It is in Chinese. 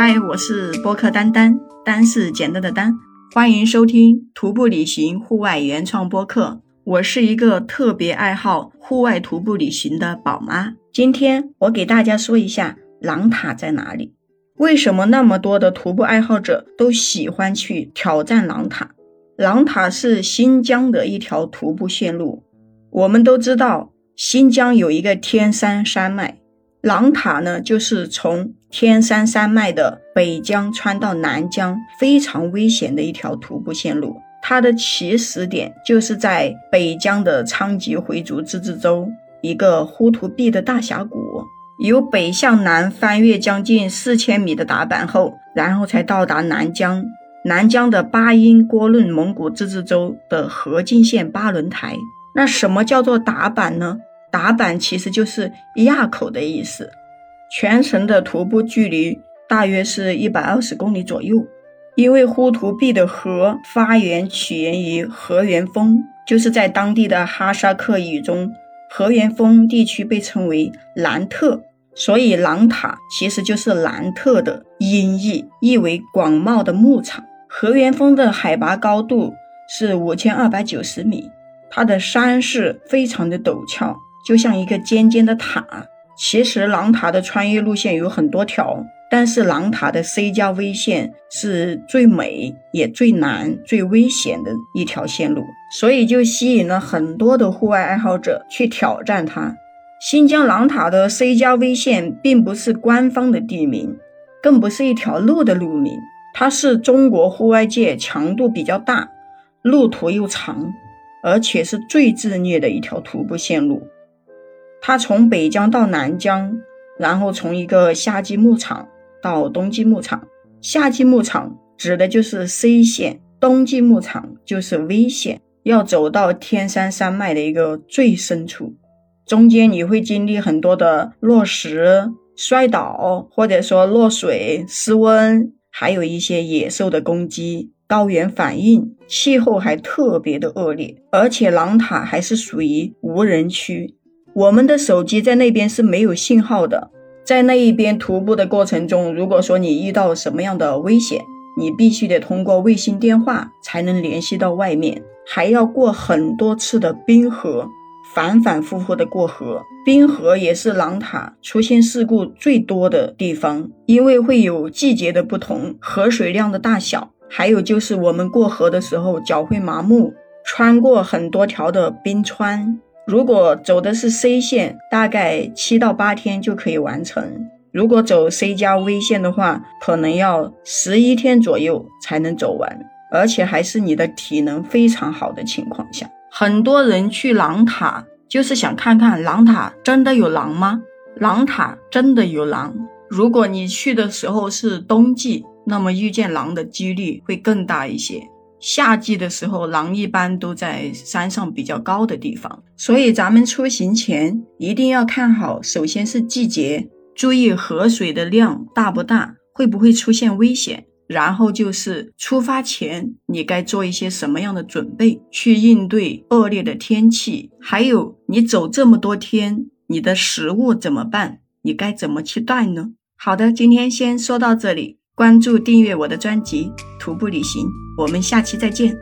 嗨，我是播客丹丹，丹是简单的丹，欢迎收听徒步旅行户外原创播客。我是一个特别爱好户外徒步旅行的宝妈。今天我给大家说一下狼塔在哪里，为什么那么多的徒步爱好者都喜欢去挑战狼塔？狼塔是新疆的一条徒步线路。我们都知道，新疆有一个天山山脉，狼塔呢就是从天山山脉的北疆穿到南疆，非常危险的一条徒步线路。它的起始点就是在北疆的昌吉回族自治州一个呼图壁的大峡谷，由北向南翻越将近四千米的达坂后，然后才到达南疆。南疆的巴音郭楞蒙古自治州的河静县巴伦台。那什么叫做达坂呢？打板其实就是垭口的意思。全程的徒步距离大约是一百二十公里左右。因为呼图壁的河发源起源于河源峰，就是在当地的哈萨克语中，河源峰地区被称为兰特，所以狼塔其实就是兰特的音译，意为广袤的牧场。河源峰的海拔高度是五千二百九十米，它的山势非常的陡峭，就像一个尖尖的塔。其实狼塔的穿越路线有很多条。但是狼塔的 C 加 V 线是最美也最难、最危险的一条线路，所以就吸引了很多的户外爱好者去挑战它。新疆狼塔的 C 加 V 线并不是官方的地名，更不是一条路的路名，它是中国户外界强度比较大、路途又长，而且是最自虐的一条徒步线路。它从北疆到南疆，然后从一个夏季牧场。到冬季牧场，夏季牧场指的就是 C 线，冬季牧场就是 V 线，要走到天山山脉的一个最深处，中间你会经历很多的落石、摔倒，或者说落水、失温，还有一些野兽的攻击、高原反应，气候还特别的恶劣，而且狼塔还是属于无人区，我们的手机在那边是没有信号的。在那一边徒步的过程中，如果说你遇到什么样的危险，你必须得通过卫星电话才能联系到外面，还要过很多次的冰河，反反复复的过河。冰河也是狼塔出现事故最多的地方，因为会有季节的不同，河水量的大小，还有就是我们过河的时候脚会麻木，穿过很多条的冰川。如果走的是 C 线，大概七到八天就可以完成；如果走 C 加 V 线的话，可能要十一天左右才能走完，而且还是你的体能非常好的情况下。很多人去狼塔就是想看看狼塔真的有狼吗？狼塔真的有狼。如果你去的时候是冬季，那么遇见狼的几率会更大一些。夏季的时候，狼一般都在山上比较高的地方，所以咱们出行前一定要看好。首先是季节，注意河水的量大不大，会不会出现危险。然后就是出发前你该做一些什么样的准备，去应对恶劣的天气。还有你走这么多天，你的食物怎么办？你该怎么去带呢？好的，今天先说到这里。关注订阅我的专辑《徒步旅行》，我们下期再见。